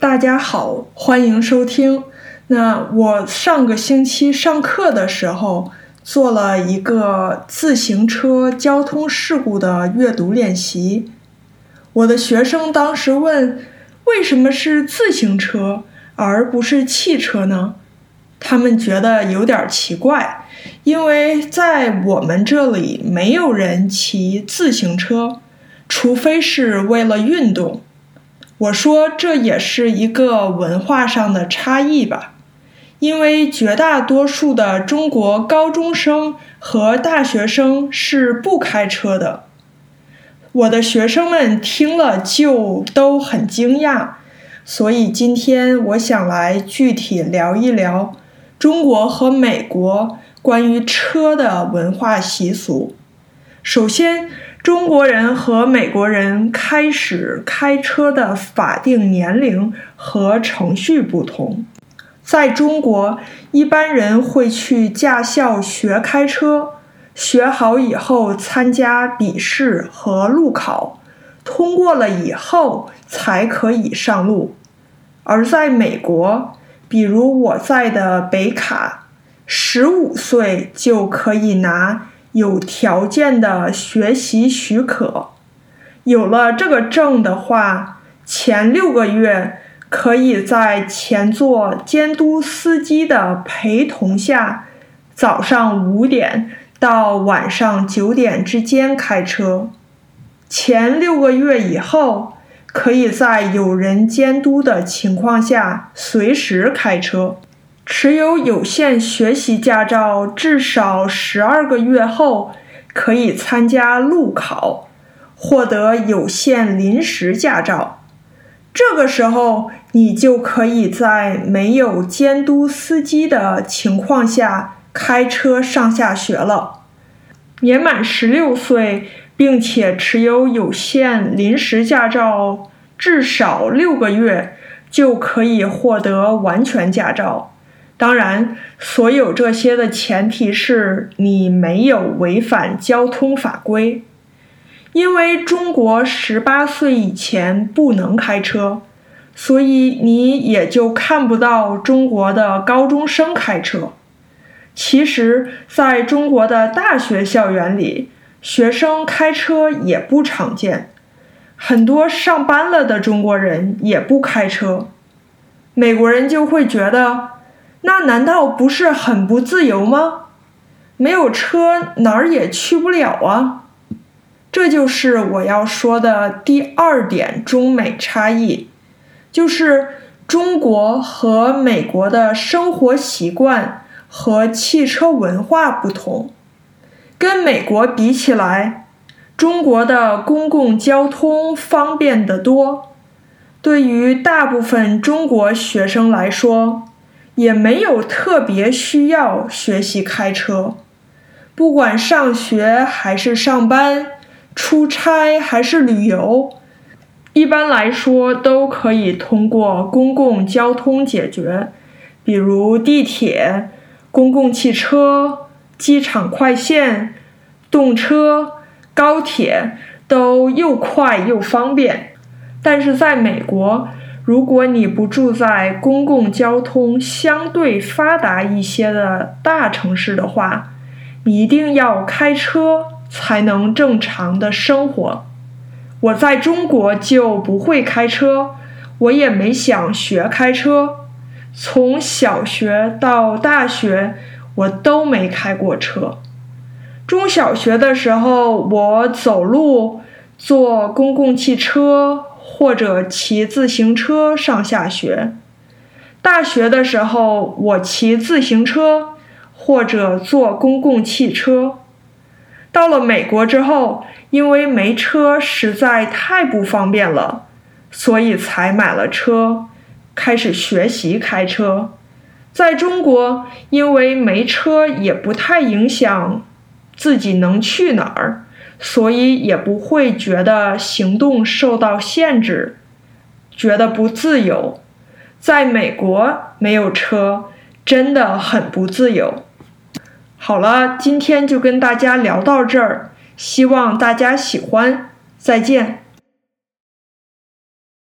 大家好，欢迎收听。那我上个星期上课的时候做了一个自行车交通事故的阅读练习。我的学生当时问：“为什么是自行车而不是汽车呢？”他们觉得有点奇怪，因为在我们这里没有人骑自行车，除非是为了运动。我说这也是一个文化上的差异吧，因为绝大多数的中国高中生和大学生是不开车的。我的学生们听了就都很惊讶，所以今天我想来具体聊一聊中国和美国关于车的文化习俗。首先。中国人和美国人开始开车的法定年龄和程序不同。在中国，一般人会去驾校学开车，学好以后参加笔试和路考，通过了以后才可以上路。而在美国，比如我在的北卡，十五岁就可以拿。有条件的学习许可，有了这个证的话，前六个月可以在前座监督司机的陪同下，早上五点到晚上九点之间开车。前六个月以后，可以在有人监督的情况下随时开车。持有有限学习驾照至少十二个月后，可以参加路考，获得有限临时驾照。这个时候，你就可以在没有监督司机的情况下开车上下学了。年满十六岁，并且持有有限临时驾照至少六个月，就可以获得完全驾照。当然，所有这些的前提是你没有违反交通法规，因为中国十八岁以前不能开车，所以你也就看不到中国的高中生开车。其实，在中国的大学校园里，学生开车也不常见，很多上班了的中国人也不开车，美国人就会觉得。那难道不是很不自由吗？没有车哪儿也去不了啊！这就是我要说的第二点中美差异，就是中国和美国的生活习惯和汽车文化不同。跟美国比起来，中国的公共交通方便得多。对于大部分中国学生来说，也没有特别需要学习开车，不管上学还是上班、出差还是旅游，一般来说都可以通过公共交通解决，比如地铁、公共汽车、机场快线、动车、高铁，都又快又方便。但是在美国，如果你不住在公共交通相对发达一些的大城市的话，你一定要开车才能正常的生活。我在中国就不会开车，我也没想学开车。从小学到大学，我都没开过车。中小学的时候，我走路，坐公共汽车。或者骑自行车上下学。大学的时候，我骑自行车或者坐公共汽车。到了美国之后，因为没车实在太不方便了，所以才买了车，开始学习开车。在中国，因为没车也不太影响自己能去哪儿。所以也不会觉得行动受到限制，觉得不自由。在美国没有车，真的很不自由。好了，今天就跟大家聊到这儿，希望大家喜欢，再见。